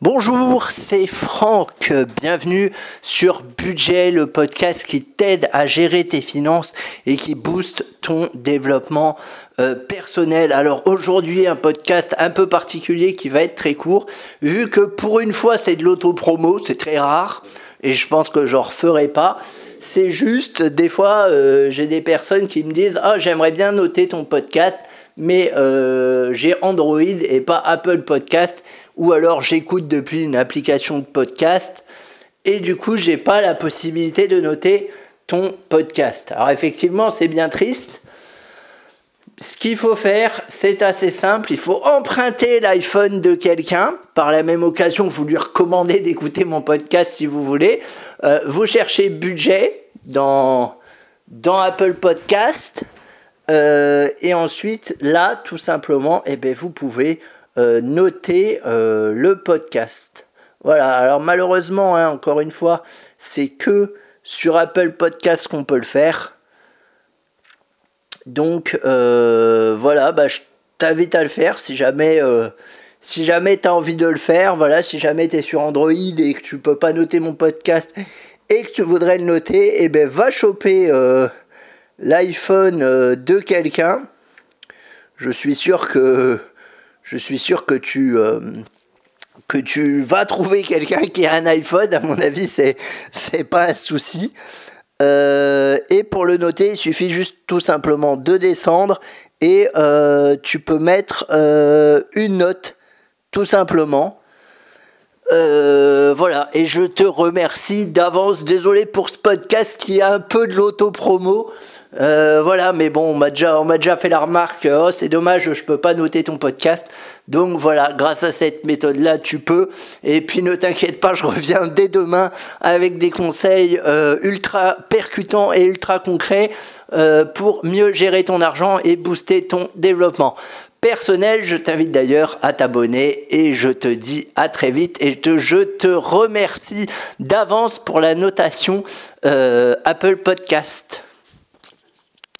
Bonjour, c'est Franck. Bienvenue sur Budget, le podcast qui t'aide à gérer tes finances et qui booste ton développement euh, personnel. Alors aujourd'hui, un podcast un peu particulier qui va être très court, vu que pour une fois c'est de l'auto-promo, c'est très rare et je pense que j'en referai pas. C'est juste, des fois, euh, j'ai des personnes qui me disent Ah, j'aimerais bien noter ton podcast mais euh, j'ai Android et pas Apple Podcast, ou alors j'écoute depuis une application de podcast, et du coup j'ai pas la possibilité de noter ton podcast. Alors effectivement c'est bien triste. Ce qu'il faut faire, c'est assez simple. Il faut emprunter l'iPhone de quelqu'un. Par la même occasion, vous lui recommandez d'écouter mon podcast si vous voulez. Euh, vous cherchez budget dans, dans Apple Podcast. Euh, et ensuite, là, tout simplement, eh ben, vous pouvez euh, noter euh, le podcast. Voilà, alors malheureusement, hein, encore une fois, c'est que sur Apple Podcast qu'on peut le faire. Donc voilà, bah, je t'invite à le faire si jamais, si jamais tu as envie de le faire. Voilà, si jamais tu es sur Android et que tu peux pas noter mon podcast et que tu voudrais le noter, eh ben, va choper l'iPhone euh, de quelqu'un, je suis sûr euh, que tu vas trouver quelqu'un qui a un iPhone. À mon avis, c'est c'est pas un souci. Euh, et pour le noter, il suffit juste tout simplement de descendre et tu peux mettre une note tout simplement. voilà, et je te remercie d'avance. Désolé pour ce podcast qui a un peu de l'auto-promo. Euh, voilà, mais bon, on m'a déjà, fait la remarque, oh c'est dommage, je peux pas noter ton podcast. Donc voilà, grâce à cette méthode-là, tu peux. Et puis ne t'inquiète pas, je reviens dès demain avec des conseils euh, ultra percutants et ultra concrets euh, pour mieux gérer ton argent et booster ton développement personnel. Je t'invite d'ailleurs à t'abonner et je te dis à très vite et je te remercie d'avance pour la notation Apple Podcast.